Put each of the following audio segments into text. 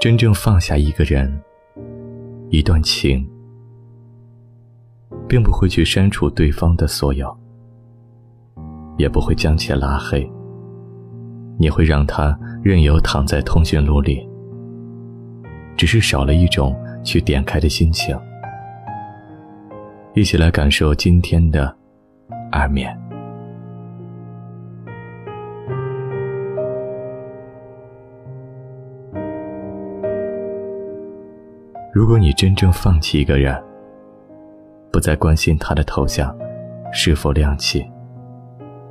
真正放下一个人、一段情，并不会去删除对方的所有，也不会将其拉黑。你会让他任由躺在通讯录里，只是少了一种去点开的心情。一起来感受今天的二面。如果你真正放弃一个人，不再关心他的头像是否亮起，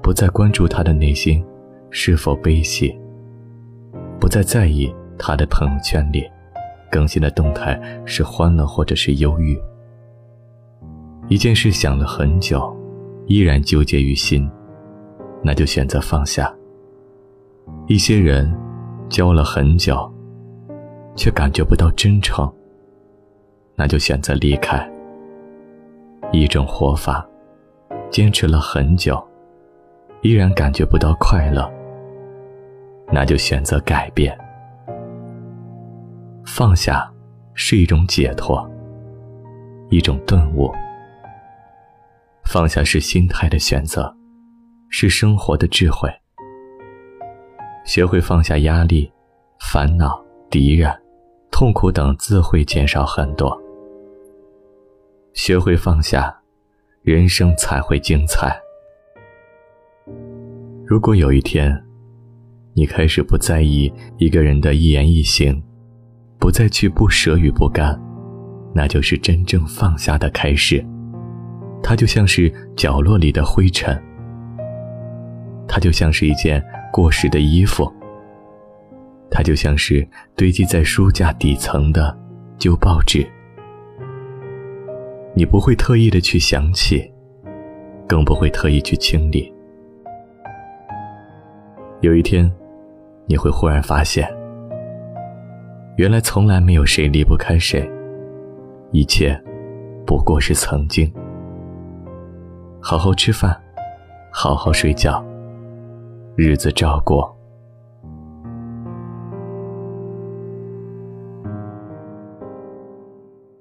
不再关注他的内心是否悲喜，不再在意他的朋友圈里更新的动态是欢乐或者是忧郁，一件事想了很久，依然纠结于心，那就选择放下。一些人交了很久，却感觉不到真诚。那就选择离开。一种活法，坚持了很久，依然感觉不到快乐。那就选择改变。放下是一种解脱，一种顿悟。放下是心态的选择，是生活的智慧。学会放下压力、烦恼、敌人、痛苦等，自会减少很多。学会放下，人生才会精彩。如果有一天，你开始不在意一个人的一言一行，不再去不舍与不甘，那就是真正放下的开始。它就像是角落里的灰尘，它就像是一件过时的衣服，它就像是堆积在书架底层的旧报纸。你不会特意的去想起，更不会特意去清理。有一天，你会忽然发现，原来从来没有谁离不开谁，一切不过是曾经。好好吃饭，好好睡觉，日子照过。